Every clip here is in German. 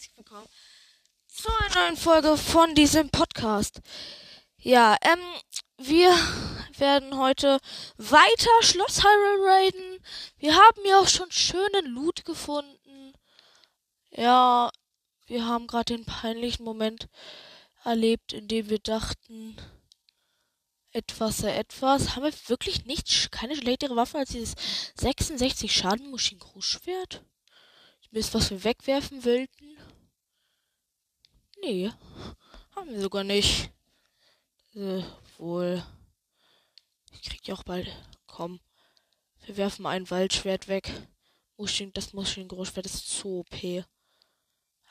herzlich willkommen zu einer neuen Folge von diesem Podcast. Ja, ähm, wir werden heute weiter Schloss Hyrule raiden. Wir haben ja auch schon schönen Loot gefunden. Ja, wir haben gerade den peinlichen Moment erlebt, in dem wir dachten, etwas, etwas. Haben wir wirklich nicht, keine schlechtere Waffe als dieses 66 Schaden Mushin Großschwert? Wisst, was wir wegwerfen wollten? Nee, haben wir sogar nicht. Äh, wohl. Ich krieg ja auch bald. Komm. Wir werfen ein Waldschwert weg. Muschin, das Muschin-Großschwert ist zu OP.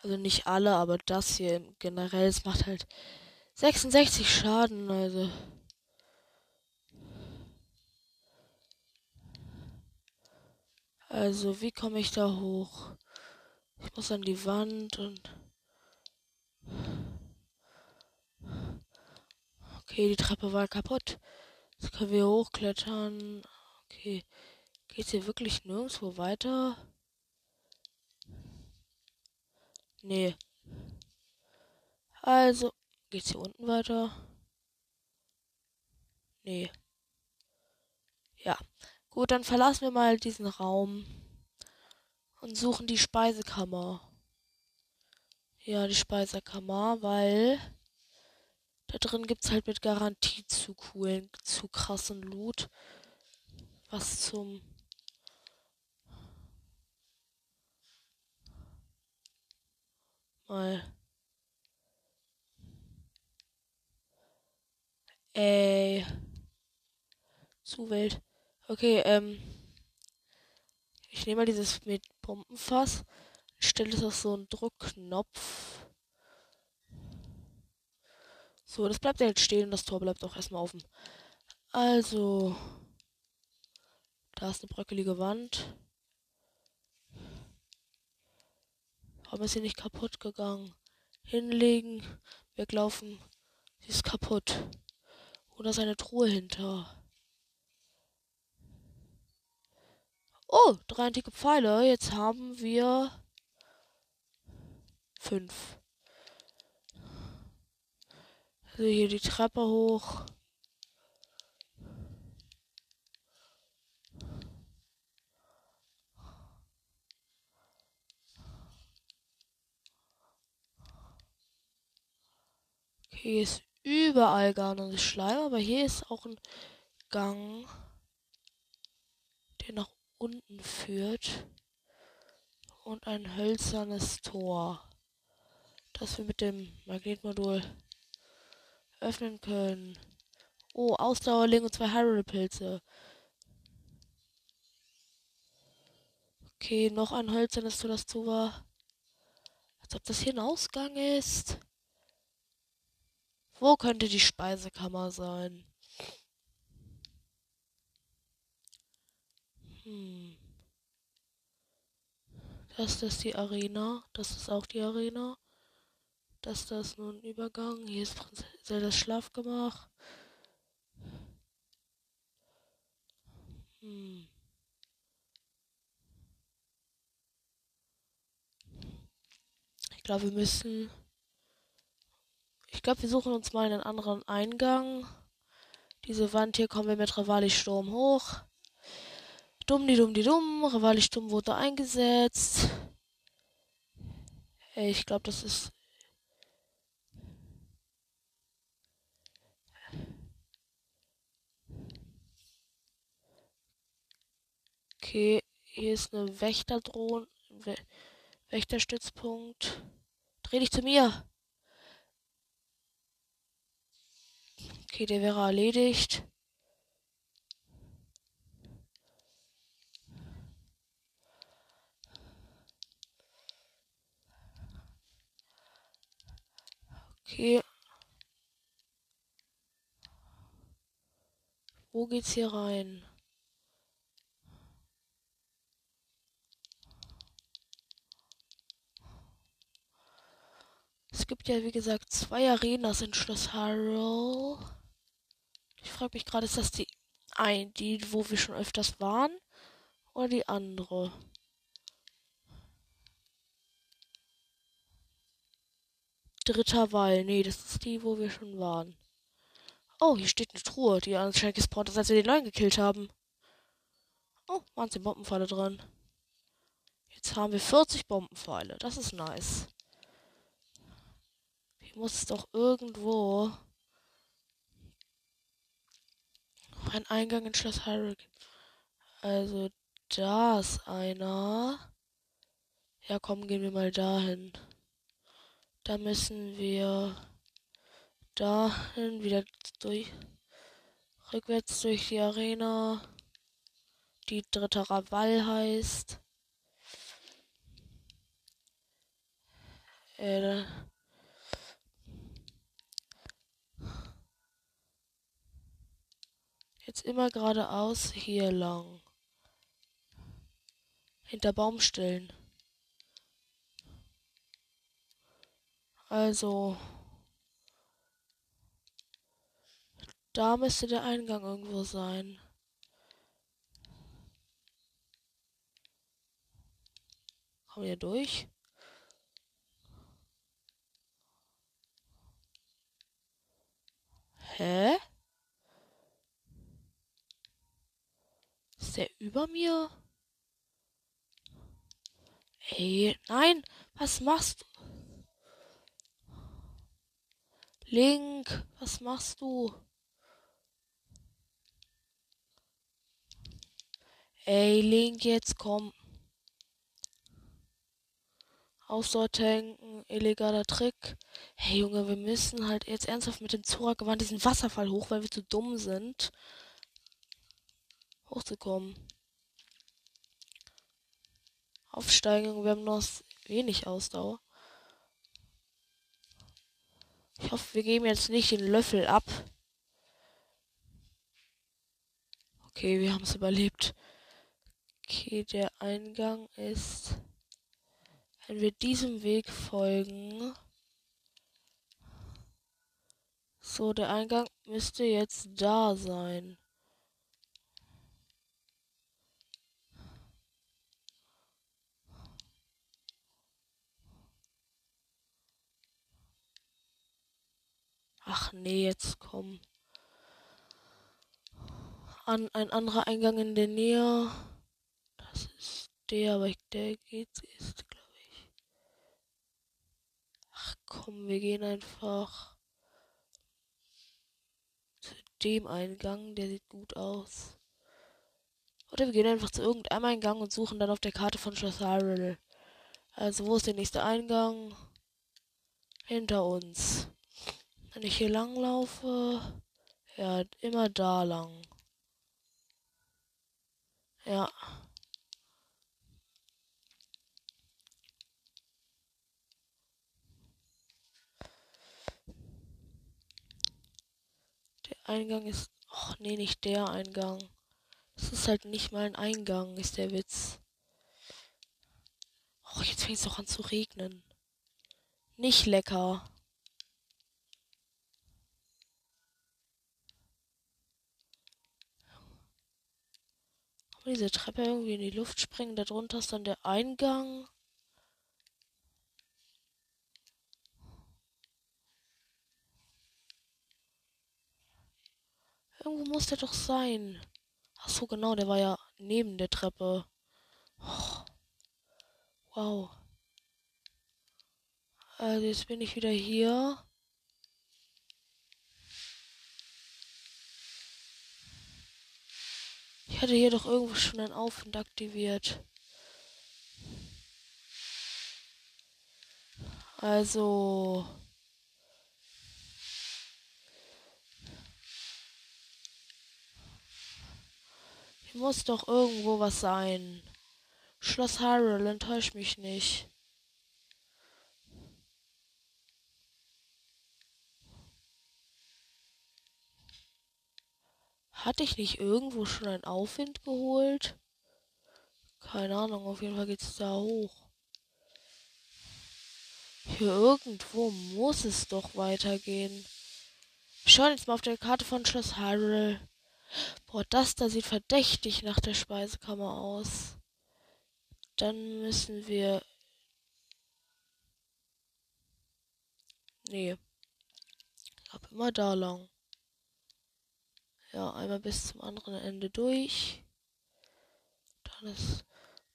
Also nicht alle, aber das hier generell, es macht halt 66 Schaden, also. Also, wie komme ich da hoch? Ich muss an die Wand und. Okay, die Treppe war kaputt. Jetzt können wir hochklettern. Okay. Geht's hier wirklich nirgendwo weiter? Nee. Also, geht's hier unten weiter? Nee. Ja. Gut, dann verlassen wir mal diesen Raum und suchen die Speisekammer. Ja, die Speisekammer, weil da drin gibt's halt mit Garantie zu coolen, zu krassen Loot. Was zum mal Ey. Zu wild. Okay, ähm. Ich nehme mal dieses mit Pumpenfass. Stelle es auf so einen Druckknopf. So, das bleibt jetzt stehen und das Tor bleibt auch erstmal offen. Also. Da ist eine bröckelige Wand. Warum ist sie nicht kaputt gegangen? Hinlegen, weglaufen. Sie ist kaputt. Oder ist eine Truhe hinter? Oh, drei antike Pfeile. Jetzt haben wir fünf. Also hier die Treppe hoch. Hier ist überall gar nicht Schleim, aber hier ist auch ein Gang, der nach unten führt und ein hölzernes Tor, das wir mit dem Magnetmodul öffnen können. Oh, Ausdauerling und zwei Hyrule-Pilze. Okay, noch ein hölzernes Tor, das zu war. Als ob das hier ein Ausgang ist. Wo könnte die Speisekammer sein? Hm. Das ist die Arena. Das ist auch die Arena. Das ist das nun Übergang. Hier ist das Schlafgemach. Hm. Ich glaube, wir müssen. Ich glaube, wir suchen uns mal einen anderen Eingang. Diese Wand hier kommen wir mit Rivali Sturm hoch. Dumm, die dumm, die dumm. Rivali Sturm wurde eingesetzt. Ich glaube, das ist. Okay, hier ist eine Wächterdrohne. Wächterstützpunkt. Dreh dich zu mir. Okay, der wäre erledigt. Okay. Wo geht's hier rein? Es gibt ja, wie gesagt, zwei Arenas in Schloss Hyrule. Ich frage mich gerade, ist das die ein, die, wo wir schon öfters waren? Oder die andere? Dritter Wall. Nee, das ist die, wo wir schon waren. Oh, hier steht eine Truhe, die anscheinend gespawnt ist, als wir den neuen gekillt haben. Oh, waren sie Bombenpfeile dran. Jetzt haben wir 40 Bombenpfeile. Das ist nice. Muss doch irgendwo ein Eingang in Schloss Hyrule. Also, da ist einer. Ja, komm, gehen wir mal dahin. Da müssen wir dahin wieder durch. Rückwärts durch die Arena. Die dritte Ravall heißt. Äh, Jetzt immer geradeaus hier lang. Hinter Baumstellen. Also. Da müsste der Eingang irgendwo sein. Kommen wir durch? Hä? Ist der über mir? Ey, nein, was machst du? Link, was machst du? Ey, Link, jetzt komm. Ausdauertanken, illegaler Trick. Hey Junge, wir müssen halt jetzt ernsthaft mit dem Zora-Gewand diesen Wasserfall hoch, weil wir zu dumm sind hochzukommen. Aufsteigen, wir haben noch wenig Ausdauer. Ich hoffe, wir geben jetzt nicht den Löffel ab. Okay, wir haben es überlebt. Okay, der Eingang ist. Wenn wir diesem Weg folgen. So, der Eingang müsste jetzt da sein. Ach nee, jetzt komm. An ein anderer Eingang in der Nähe. Das ist der, aber der geht ist, glaube ich. Ach komm, wir gehen einfach zu dem Eingang, der sieht gut aus. Oder wir gehen einfach zu irgendeinem Eingang und suchen dann auf der Karte von Schloss Hyrule. Also, wo ist der nächste Eingang? Hinter uns. Wenn ich hier lang laufe, ja, immer da lang. Ja. Der Eingang ist. Och nee, nicht der Eingang. Das ist halt nicht mal ein Eingang, ist der Witz. Och, jetzt fängt es doch an zu regnen. Nicht lecker. Diese Treppe irgendwie in die Luft springen. Darunter ist dann der Eingang. Irgendwo muss der doch sein. Ach so, genau, der war ja neben der Treppe. Oh. Wow. Also jetzt bin ich wieder hier. Ich hatte hier doch irgendwo schon ein Aufwind aktiviert. Also. Hier muss doch irgendwo was sein. Schloss Hyrule, enttäusch mich nicht. Hatte ich nicht irgendwo schon einen Aufwind geholt? Keine Ahnung, auf jeden Fall geht's da hoch. Hier irgendwo muss es doch weitergehen. Wir schauen jetzt mal auf der Karte von Schloss Hyrule. Boah, das da sieht verdächtig nach der Speisekammer aus. Dann müssen wir. Nee. Ich glaube immer da lang. Ja, einmal bis zum anderen Ende durch. Dann ist.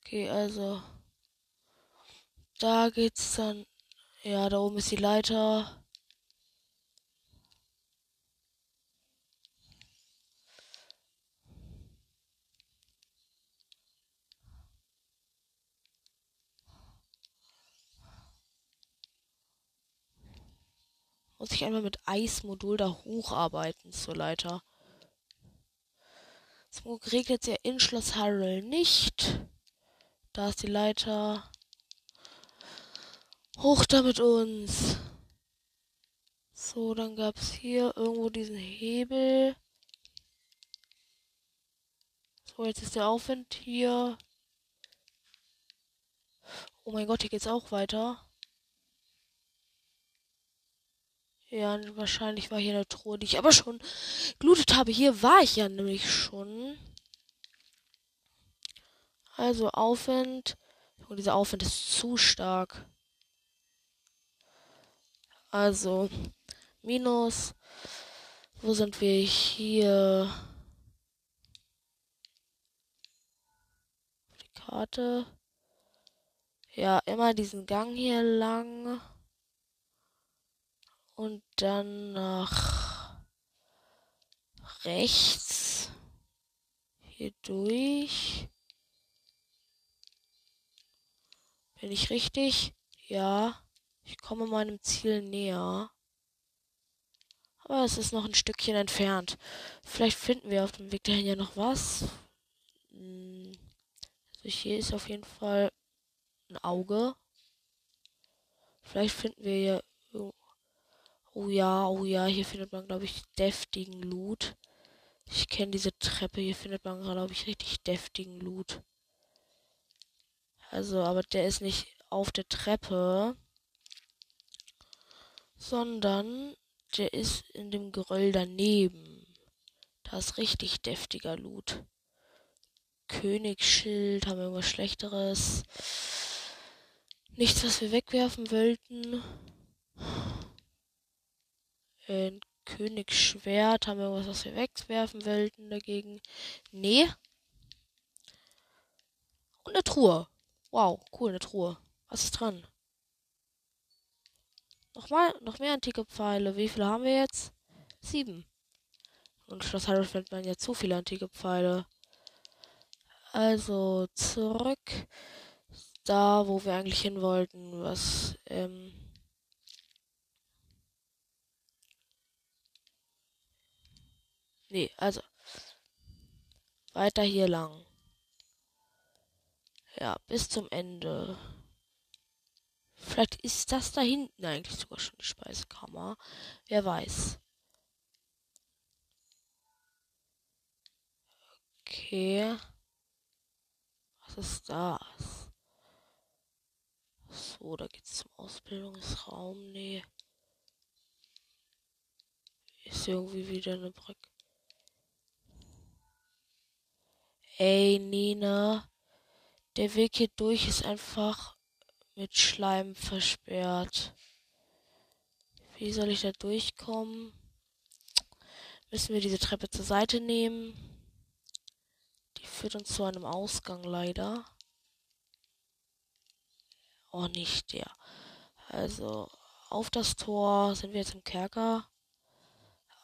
Okay, also. Da geht's dann. Ja, da oben ist die Leiter. Muss ich einmal mit Eismodul da hocharbeiten zur Leiter. Es regnet ja in Schloss Hyrule nicht. Da ist die Leiter. Hoch da mit uns. So, dann gab es hier irgendwo diesen Hebel. So, jetzt ist der Aufwind hier. Oh mein Gott, hier geht's auch weiter. Ja, wahrscheinlich war hier eine Truhe, die ich aber schon gelootet habe. Hier war ich ja nämlich schon. Also Aufwind. Und dieser Aufwind ist zu stark. Also, minus. Wo sind wir hier? Die Karte. Ja, immer diesen Gang hier lang und dann nach rechts hier durch. Bin ich richtig? Ja. Ich komme meinem Ziel näher. Aber es ist noch ein Stückchen entfernt. Vielleicht finden wir auf dem Weg dahin ja noch was. Hm. Also hier ist auf jeden Fall ein Auge. Vielleicht finden wir hier Oh ja, oh ja, hier findet man, glaube ich, deftigen Loot. Ich kenne diese Treppe, hier findet man, glaube ich, richtig deftigen Loot. Also, aber der ist nicht auf der Treppe, sondern der ist in dem Geröll daneben. Da ist richtig deftiger Loot. Königsschild, haben wir irgendwas Schlechteres. Nichts, was wir wegwerfen wollten. Ein Königsschwert. Haben wir was, was wir wegwerfen wollten dagegen? Nee. Und eine Truhe. Wow, cool, eine Truhe. Was ist dran? Nochmal, noch mehr antike Pfeile. Wie viele haben wir jetzt? Sieben. Und Schloss Hyrule findet man ja zu viele antike Pfeile. Also zurück da, wo wir eigentlich hin wollten. Was, ähm, Nee, also. Weiter hier lang. Ja, bis zum Ende. Vielleicht ist das da hinten eigentlich sogar schon die Speisekammer. Wer weiß. Okay. Was ist das? So, da geht's zum Ausbildungsraum. Nee. Ist irgendwie wieder eine Brücke. Ey, Nina. Der Weg hier durch ist einfach mit Schleim versperrt. Wie soll ich da durchkommen? Müssen wir diese Treppe zur Seite nehmen? Die führt uns zu einem Ausgang leider. Oh, nicht der. Also, auf das Tor sind wir jetzt im Kerker.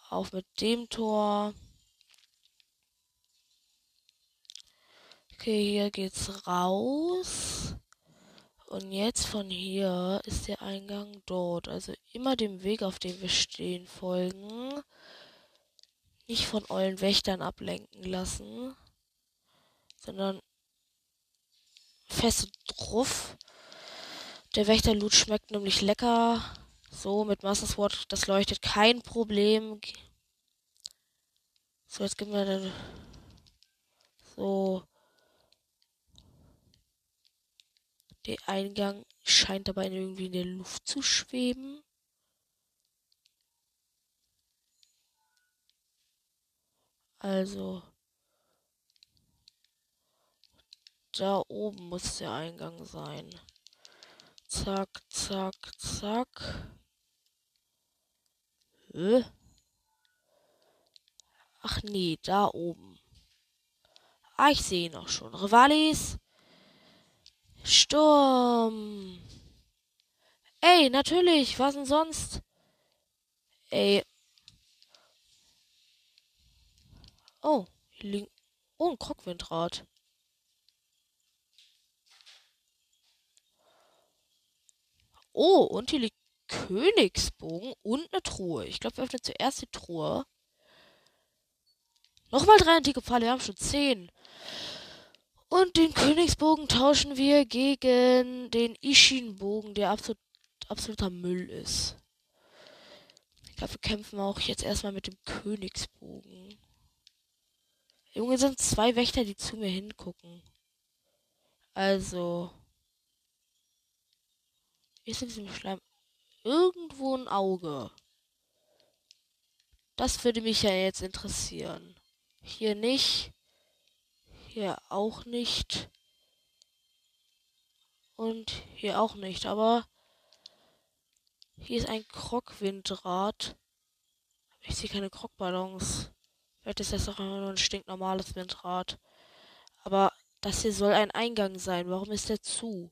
Auf mit dem Tor. Okay, hier geht's raus. Und jetzt von hier ist der Eingang dort. Also immer dem Weg, auf dem wir stehen, folgen. Nicht von euren Wächtern ablenken lassen. Sondern fest drauf. Der Wächterloot schmeckt nämlich lecker. So, mit Master Sword, das leuchtet kein Problem. So, jetzt geben wir dann so Der Eingang scheint dabei irgendwie in der Luft zu schweben. Also. Da oben muss der Eingang sein. Zack, zack, zack. Hä? Ach nee, da oben. Ah, ich sehe noch schon. Rivalis. Sturm. Ey, natürlich. Was denn sonst? Ey. Oh, hier liegt. Oh, ein Krockwindrad. Oh, und hier liegt Königsbogen und eine Truhe. Ich glaube, wir öffnen zuerst die Truhe. Nochmal drei antike Pfeile, wir haben schon zehn. Und den Königsbogen tauschen wir gegen den Ishin-Bogen, der absolut, absoluter Müll ist. Ich glaube, wir kämpfen auch jetzt erstmal mit dem Königsbogen. Junge, sind zwei Wächter, die zu mir hingucken. Also. Ist in diesem Schleim irgendwo ein Auge? Das würde mich ja jetzt interessieren. Hier nicht. Hier auch nicht. Und hier auch nicht. Aber hier ist ein Krockwindrad. Ich sehe keine Krockballons. Vielleicht ist das doch nur ein stinknormales Windrad. Aber das hier soll ein Eingang sein. Warum ist der zu?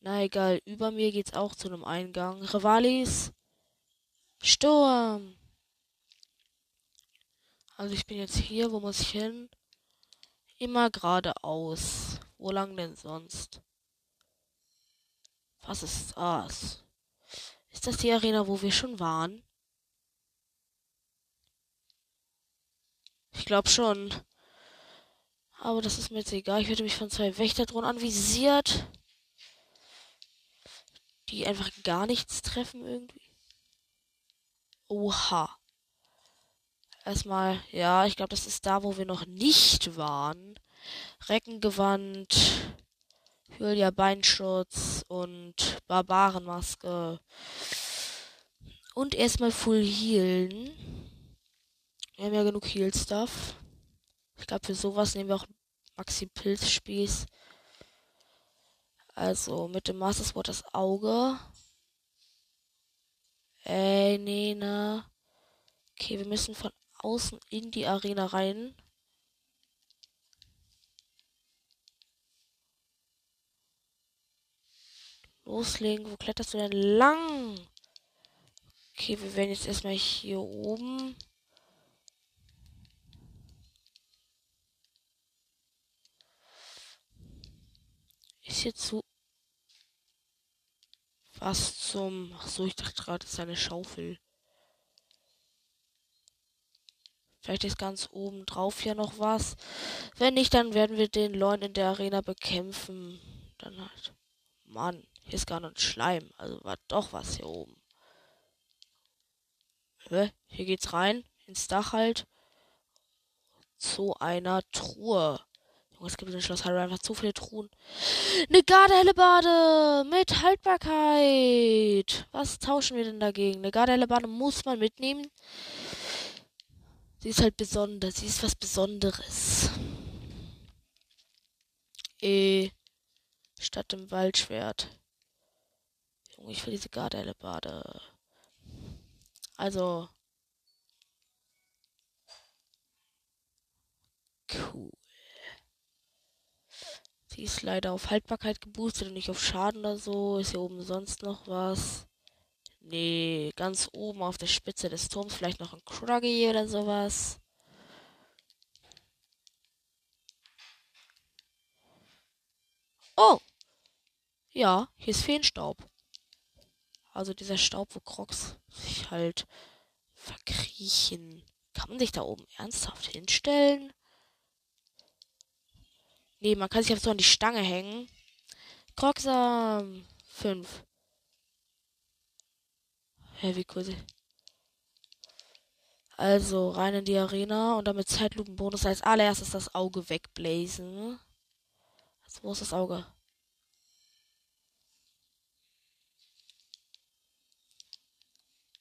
Na egal, über mir geht's auch zu einem Eingang. Rivalis. Sturm. Also ich bin jetzt hier, wo muss ich hin? Immer geradeaus. Wo lang denn sonst? Was ist das? Ist das die Arena, wo wir schon waren? Ich glaube schon. Aber das ist mir jetzt egal. Ich werde mich von zwei Wächterdrohnen anvisiert. Die einfach gar nichts treffen irgendwie. Oha. Erstmal, ja, ich glaube, das ist da, wo wir noch nicht waren. Reckengewand, Hylia Beinschutz und Barbarenmaske. Und erstmal Full Healen. Wir haben ja genug Heal-Stuff. Ich glaube, für sowas nehmen wir auch Maxi Pilzspieß. Also mit dem Master Sword das Auge. Ey, nee, ne. Okay, wir müssen von außen in die Arena rein. Loslegen. Wo kletterst du denn lang? Okay, wir werden jetzt erstmal hier oben. Ist hier zu. Was zum. Ach so, ich dachte gerade, es ist eine Schaufel. Vielleicht ist ganz oben drauf ja noch was. Wenn nicht, dann werden wir den Leuen in der Arena bekämpfen. Dann halt. Mann, hier ist gar nicht Schleim. Also war doch was hier oben. Hä? Hier geht's rein. Ins Dach halt. Zu einer Truhe. Junge, es gibt in Schloss Hyrule einfach zu viele Truhen. Eine Gardehellebade mit Haltbarkeit. Was tauschen wir denn dagegen? Eine Gardehellebade muss man mitnehmen. Sie ist halt besonders. Sie ist was Besonderes. Eh. Statt dem Waldschwert. Junge, ich will diese Gardelle-Bade. Also. Cool. Sie ist leider auf Haltbarkeit geboostet und nicht auf Schaden oder so. Ist hier oben sonst noch was? Nee, ganz oben auf der Spitze des Turms vielleicht noch ein Kruggy oder sowas. Oh! Ja, hier ist Feenstaub. Also dieser Staub, wo Crocs sich halt verkriechen. Kann man sich da oben ernsthaft hinstellen? Nee, man kann sich einfach so an die Stange hängen. Crocsam 5. Wie cool. Also rein in die Arena und damit Zeitlupenbonus als allererstes das Auge wegblazen. Also, wo ist das Auge?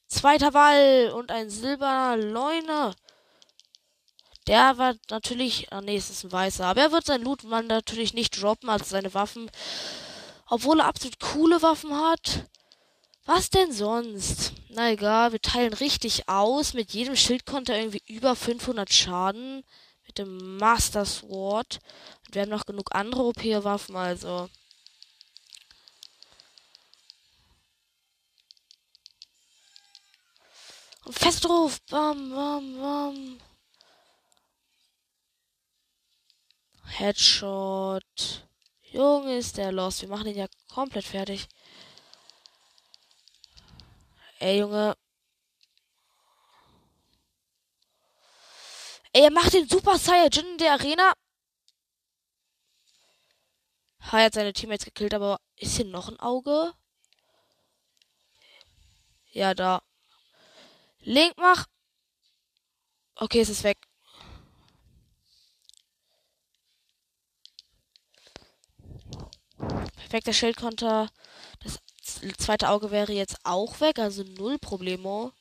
Zweiter Wall und ein silberner Leune. Der war natürlich. Ah, nee, es ist ein weißer. Aber er wird sein Loot man natürlich nicht droppen, also seine Waffen. Obwohl er absolut coole Waffen hat. Was denn sonst? Na egal, wir teilen richtig aus. Mit jedem Schild konnte er irgendwie über 500 Schaden. Mit dem Master Sword. Und wir haben noch genug andere OP-Waffen, also. Und fest drauf. Bam, bam, bam. Headshot. Junge, ist der los. Wir machen ihn ja komplett fertig. Ey, Junge. Ey, er macht den Super Saiyajin in der Arena. Ha, er hat seine Teammates gekillt, aber ist hier noch ein Auge? Ja, da. Link mach. Okay, es ist weg. Perfekter Schildkonter. Zweite Auge wäre jetzt auch weg, also null Problemo.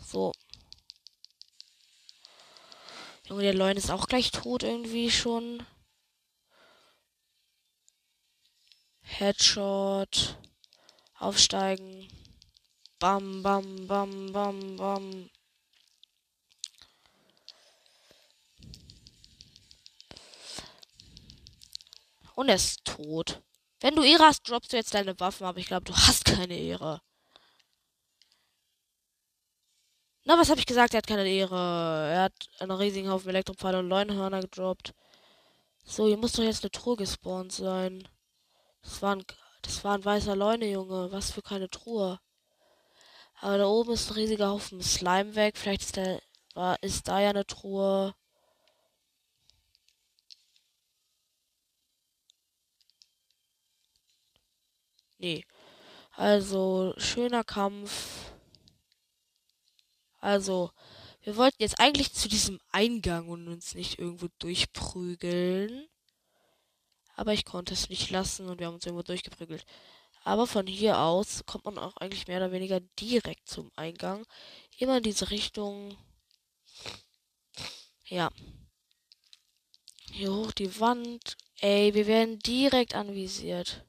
So. Junge, der Leun ist auch gleich tot irgendwie schon. Headshot. Aufsteigen. Bam, bam, bam, bam, bam. Und er ist tot. Wenn du Ehre hast, droppst du jetzt deine Waffen, aber ich glaube, du hast keine Ehre. Na, was habe ich gesagt? Er hat keine Ehre. Er hat einen riesigen Haufen Elektropfeile und Leunhörner gedroppt. So, hier muss doch jetzt eine Truhe gespawnt sein. Das war ein, das war ein weißer Leune, Junge. Was für keine Truhe. Aber da oben ist ein riesiger Haufen Slime weg. Vielleicht ist, der, war, ist da ja eine Truhe. Nee. Also, schöner Kampf. Also, wir wollten jetzt eigentlich zu diesem Eingang und uns nicht irgendwo durchprügeln. Aber ich konnte es nicht lassen und wir haben uns irgendwo durchgeprügelt. Aber von hier aus kommt man auch eigentlich mehr oder weniger direkt zum Eingang. Immer in diese Richtung. Ja. Hier hoch die Wand. Ey, wir werden direkt anvisiert.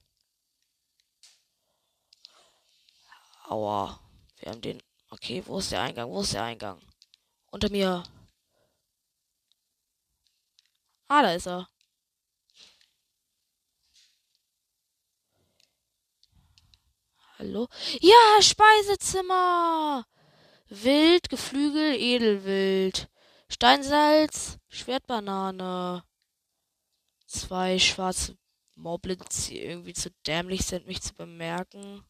Aua. Wir haben den. Okay, wo ist der Eingang? Wo ist der Eingang? Unter mir. Ah, da ist er. Hallo? Ja, Speisezimmer! Wild, Geflügel, Edelwild. Steinsalz, Schwertbanane. Zwei schwarze Moblins, die irgendwie zu dämlich sind, mich zu bemerken.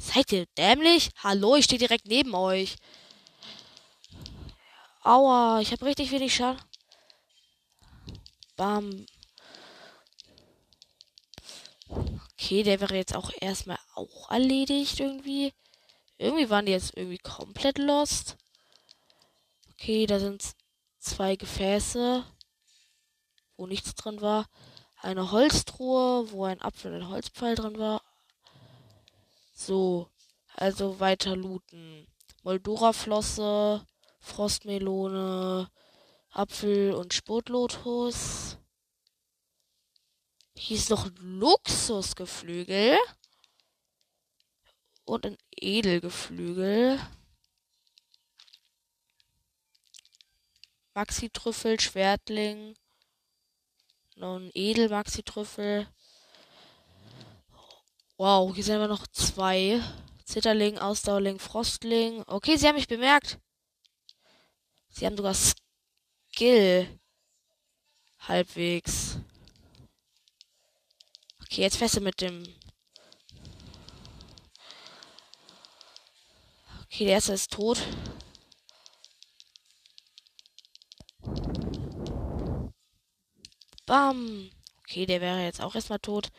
Seid ihr dämlich? Hallo, ich stehe direkt neben euch. Aua, ich habe richtig wenig Schaden. Bam. Okay, der wäre jetzt auch erstmal auch erledigt irgendwie. Irgendwie waren die jetzt irgendwie komplett lost. Okay, da sind zwei Gefäße, wo nichts drin war. Eine Holztruhe, wo ein Apfel und ein Holzpfeil drin war. So, also weiter looten. Moldora-Flosse, Frostmelone, Apfel und Spotlotus. Hier ist noch ein Luxusgeflügel. Und ein Edelgeflügel. Maxi-Trüffel, Schwertling. Noch ein Edel-Maxi-Trüffel. Wow, hier sind aber noch zwei. Zitterling, Ausdauerling, Frostling. Okay, sie haben mich bemerkt. Sie haben sogar Skill. Halbwegs. Okay, jetzt feste mit dem. Okay, der erste ist tot. Bam. Okay, der wäre jetzt auch erstmal tot.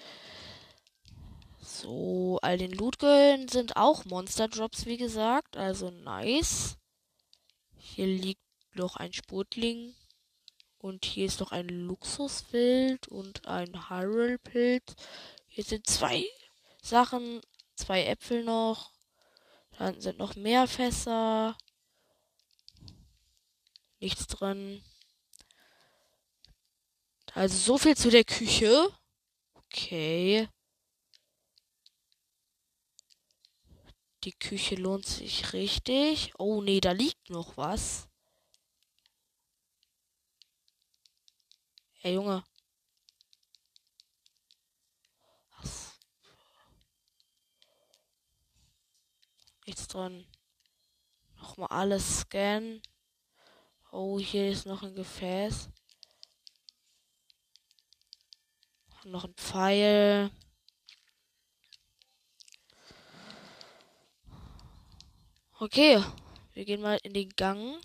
So, all den Lootgöllen sind auch Monster Drops, wie gesagt. Also nice. Hier liegt noch ein Sputling. Und hier ist noch ein Luxuswild und ein Hyrule-Pilz. Hier sind zwei Sachen, zwei Äpfel noch. Dann sind noch mehr Fässer. Nichts drin. Also so viel zu der Küche. Okay. Die Küche lohnt sich richtig. Oh nee, da liegt noch was. Ey, Junge. Nichts dran. Nochmal alles scannen. Oh, hier ist noch ein Gefäß. Noch ein Pfeil. Okay, wir gehen mal in den Gang.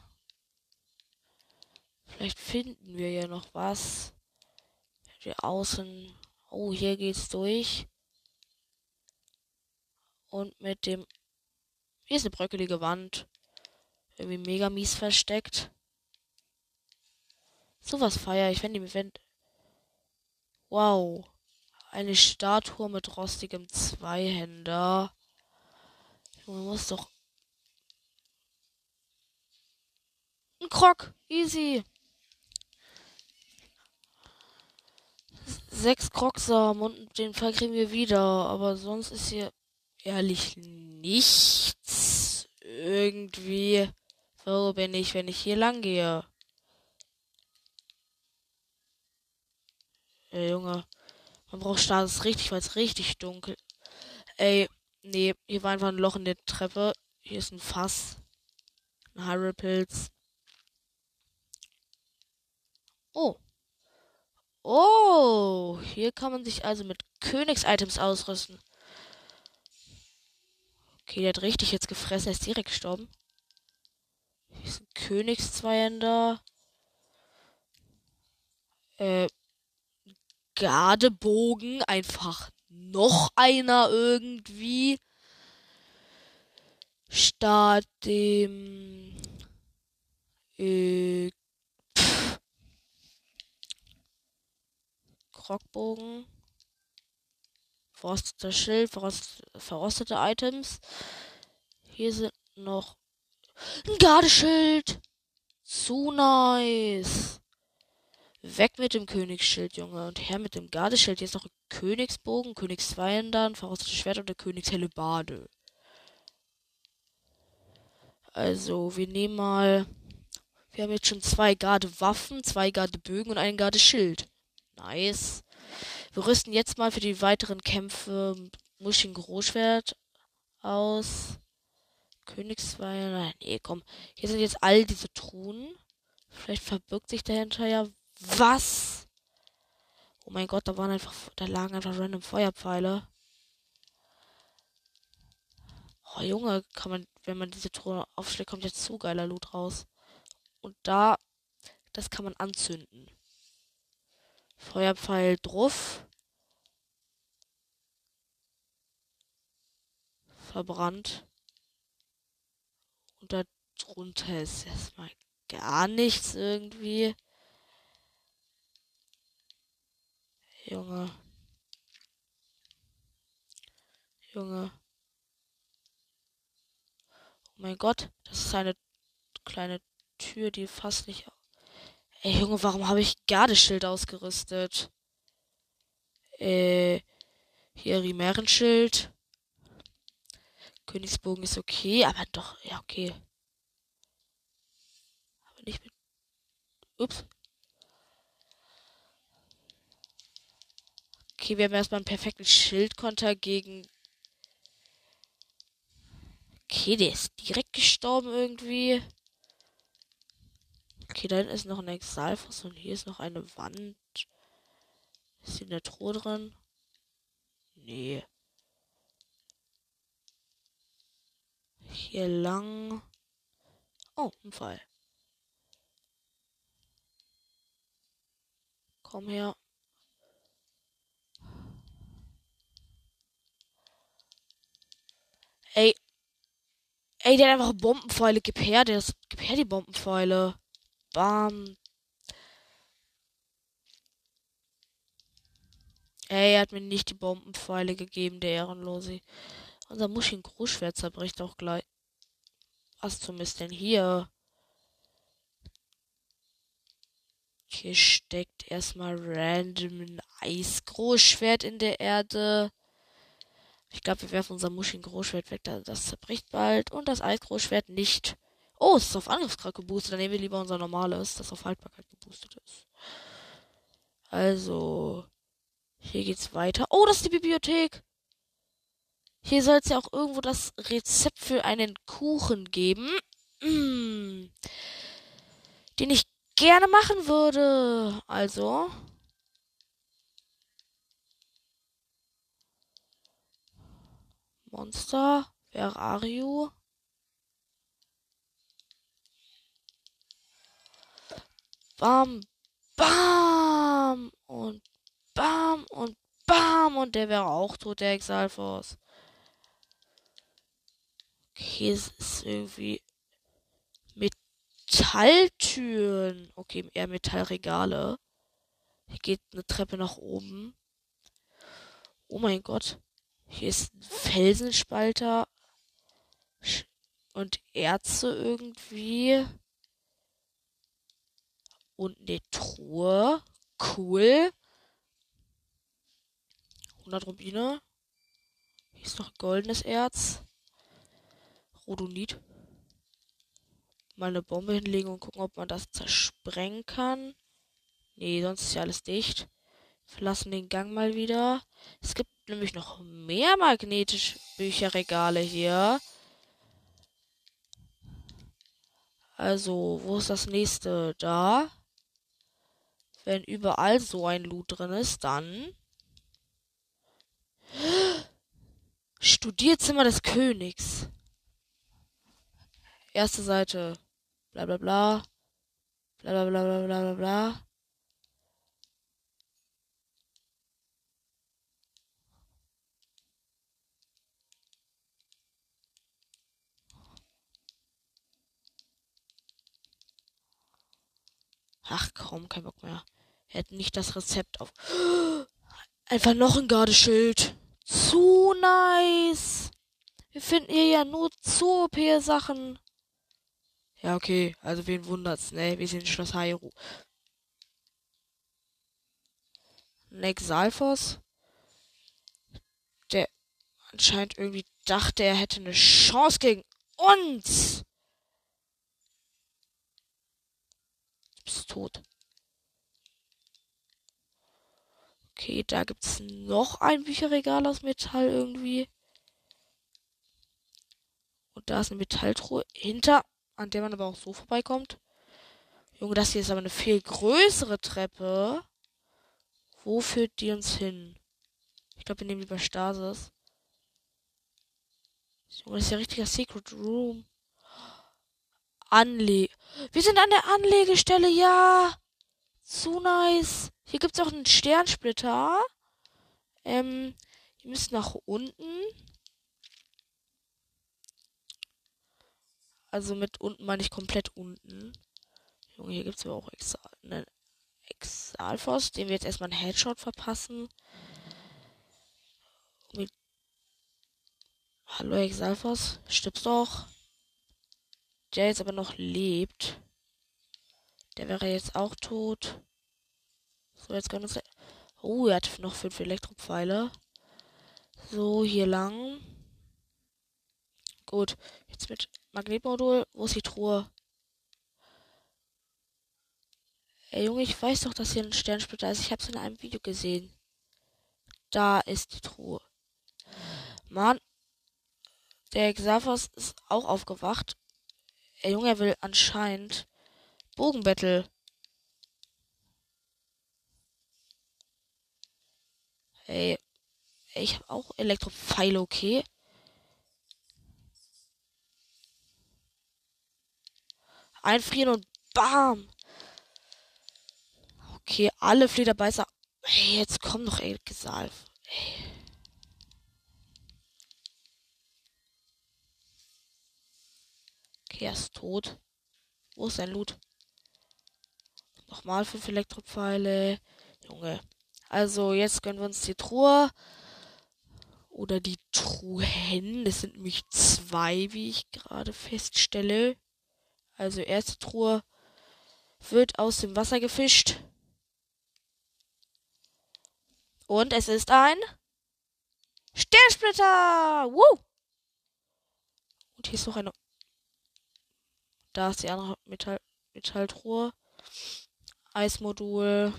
Vielleicht finden wir ja noch was. Hier außen. Oh, hier geht's durch. Und mit dem. Hier ist eine bröckelige Wand. Irgendwie mega mies versteckt. Sowas feier ich, wenn die Event. Wow. Eine Statue mit rostigem Zweihänder. Man muss doch. Ein Krog. Easy. Sechs Krogsamen und den Fall kriegen wir wieder. Aber sonst ist hier ehrlich nichts. Irgendwie. Wo bin ich, wenn ich hier lang gehe? Ey, Junge. Man braucht Status richtig, weil es richtig dunkel. Ey, nee, hier war einfach ein Loch in der Treppe. Hier ist ein Fass. Ein Hyrule-Pilz. Oh. Oh, hier kann man sich also mit Königs-Items ausrüsten. Okay, der hat richtig jetzt gefressen, er ist direkt gestorben. Hier ist ein Königszweihänder. Äh, Gardebogen einfach noch einer irgendwie statt dem äh, Krogbogen verrosteter Schild verrostete Items hier sind noch ein Gardeschild zu nice Weg mit dem Königsschild, Junge. Und her mit dem Gardeschild. Jetzt noch ein Königsbogen, Königsweihender, verrostetes Schwert und der Königshellebade. Also, wir nehmen mal. Wir haben jetzt schon zwei Gardewaffen, zwei Gardebögen und einen Gardeschild. Nice. Wir rüsten jetzt mal für die weiteren Kämpfe Muschin Großschwert aus. Königsweihender. Nee, komm. Hier sind jetzt all diese Truhen. Vielleicht verbirgt sich dahinter ja was? Oh mein Gott, da waren einfach, da lagen einfach random Feuerpfeile. Oh Junge, kann man, wenn man diese Truhe aufschlägt, kommt jetzt zu geiler Loot raus. Und da, das kann man anzünden. Feuerpfeil drauf. Verbrannt. Und da drunter ist erstmal gar nichts irgendwie. Junge. Junge. Oh mein Gott, das ist eine kleine Tür, die fast nicht. Ey, Junge, warum habe ich Gardeschild ausgerüstet? Äh, hier Rimärenschild. Königsbogen ist okay, aber doch, ja, okay. Aber nicht mit. Ups. Okay, wir haben erstmal einen perfekten Schildkonter gegen. Okay, der ist direkt gestorben irgendwie. Okay, da hinten ist noch ein Exalfos und hier ist noch eine Wand. Ist hier eine Truhe drin? Nee. Hier lang. Oh, ein Fall. Komm her. Ey. Ey, der hat einfach Bombenpfeile. Gib her, der ist, gib her die Bombenpfeile. Bam. Ey, er hat mir nicht die Bombenpfeile gegeben, der Ehrenlose. Unser Muschin Großschwert zerbricht auch gleich. Was zum ist denn hier? Hier steckt erstmal random ein Eisgroßschwert in der Erde. Ich glaube, wir werfen unser muschigen Großschwert weg. Das zerbricht bald. Und das Eisgroßschwert nicht. Oh, es ist auf Angriffskraft geboostet. Dann nehmen wir lieber unser normales, das auf Haltbarkeit geboostet ist. Also, hier geht's weiter. Oh, das ist die Bibliothek. Hier soll es ja auch irgendwo das Rezept für einen Kuchen geben, mm, den ich gerne machen würde. Also. Monster, where Bam, bam und bam und bam und der wäre auch tot, der Exalfos. Okay, es ist irgendwie Metalltüren. Okay, eher Metallregale. Hier geht eine Treppe nach oben. Oh mein Gott. Hier ist ein Felsenspalter und Erze irgendwie. Und eine Truhe. Cool. 100 Rubine. Hier ist noch goldenes Erz. Rhodonit. Mal eine Bombe hinlegen und gucken, ob man das zersprengen kann. Nee, sonst ist ja alles dicht. Verlassen den Gang mal wieder. Es gibt nämlich noch mehr magnetische Bücherregale hier. Also, wo ist das nächste? Da. Wenn überall so ein Loot drin ist, dann. Studierzimmer des Königs. Erste Seite. Bla bla bla. Bla bla bla bla bla bla bla. Ach komm, kein Bock mehr. Hätten nicht das Rezept auf. Einfach noch ein Gardeschild. Zu nice. Wir finden hier ja nur zu OP-Sachen. Ja, okay. Also wen wundert's, ne? Wir sind Schloss Hyrule. Nexalfos. Der anscheinend irgendwie dachte, er hätte eine Chance gegen uns. Du bist tot. Okay, da gibt's noch ein Bücherregal aus Metall irgendwie. Und da ist eine Metalltruhe hinter an der man aber auch so vorbeikommt. Junge, das hier ist aber eine viel größere Treppe. Wo führt die uns hin? Ich glaube, wir nehmen lieber Stasis. Junge, das ist ja richtiger Secret Room. Anle. Wir sind an der Anlegestelle, ja. Zu nice. Hier gibt es auch einen Sternsplitter. Ähm, ihr müsst nach unten. Also mit unten meine ich komplett unten. Junge, hier gibt es aber auch Exal, ne, Exalfos, dem wir jetzt erstmal einen Headshot verpassen. Mit Hallo Exalfos, stirbst doch. Der jetzt aber noch lebt. Der wäre jetzt auch tot. So, jetzt können wir uns. Oh, er hat noch fünf Elektropfeile. So, hier lang. Gut, jetzt mit Magnetmodul. Wo ist die Truhe? Ey Junge, ich weiß doch, dass hier ein Sternsplitter ist. Ich hab's in einem Video gesehen. Da ist die Truhe. Mann. Der Xavos ist auch aufgewacht. Ey Junge, er will anscheinend Bogenbattle. Hey, ich habe auch Elektropfeile, okay? Einfrieren und bam. Okay, alle Flederbeißer. Hey, jetzt komm doch, ey, Gesalf. Ey. Okay, er ist tot. Wo ist sein Loot? Nochmal fünf Elektropfeile. Junge. Also, jetzt gönnen wir uns die Truhe. Oder die Truhen. Das sind nämlich zwei, wie ich gerade feststelle. Also erste Truhe wird aus dem Wasser gefischt. Und es ist ein Sternsplitter! Woo! Und hier ist noch eine. Da ist die andere Metall Metalltruhe. Eismodul.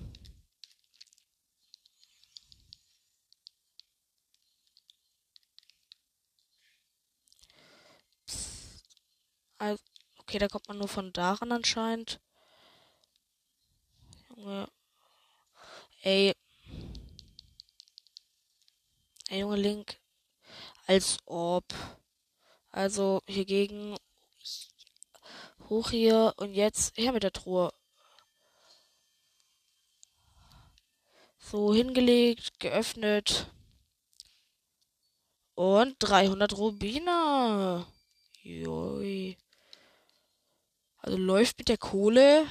Okay, da kommt man nur von daran anscheinend. Junge. Ey. Ey, Junge Link. Als ob. Also, hiergegen. Hoch hier und jetzt her mit der Truhe. So, hingelegt, geöffnet. Und 300 Rubine. Joi. Also läuft mit der Kohle.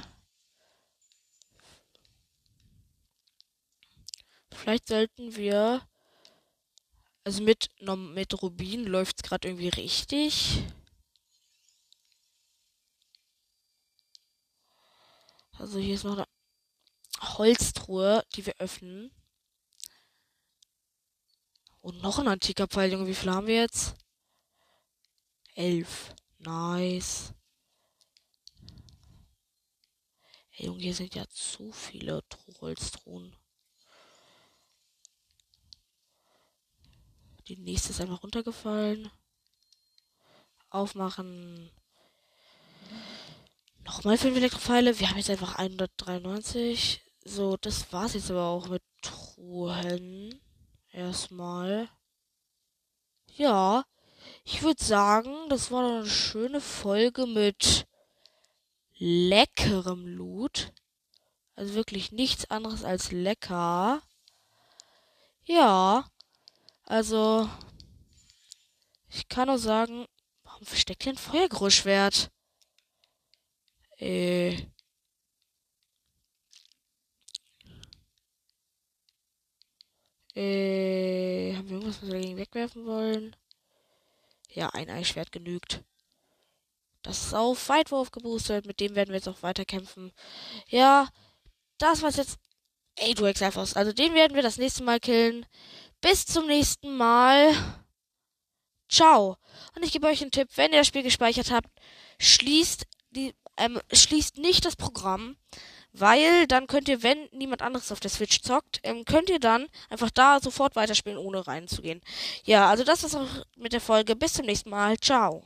Vielleicht sollten wir. Also mit, mit Rubin läuft es gerade irgendwie richtig. Also hier ist noch eine Holztruhe, die wir öffnen. Und noch ein antiker Pfeil, Junge. Wie viel haben wir jetzt? Elf. Nice. Hey Junge, hier sind ja zu viele Holztruhen. Die nächste ist einfach runtergefallen. Aufmachen. Nochmal fünf Elektropfeile. Wir haben jetzt einfach 193. So, das war's jetzt aber auch mit Truhen. Erstmal. Ja. Ich würde sagen, das war eine schöne Folge mit leckerem Loot. Also wirklich nichts anderes als lecker. Ja. Also. Ich kann nur sagen, warum versteckt hier ein Feuergroßschwert? Äh. Äh, haben wir irgendwas, was wir dagegen wegwerfen wollen? Ja, ein Eisschwert genügt. Das ist auf Weitwurf geboostet. Mit dem werden wir jetzt auch weiter kämpfen. Ja, das war's jetzt. Ey, du Exalfos. Also den werden wir das nächste Mal killen. Bis zum nächsten Mal. Ciao. Und ich gebe euch einen Tipp. Wenn ihr das Spiel gespeichert habt, schließt die ähm, schließt nicht das Programm, weil dann könnt ihr, wenn niemand anderes auf der Switch zockt, ähm, könnt ihr dann einfach da sofort weiterspielen, ohne reinzugehen. Ja, also das war's auch mit der Folge. Bis zum nächsten Mal. Ciao.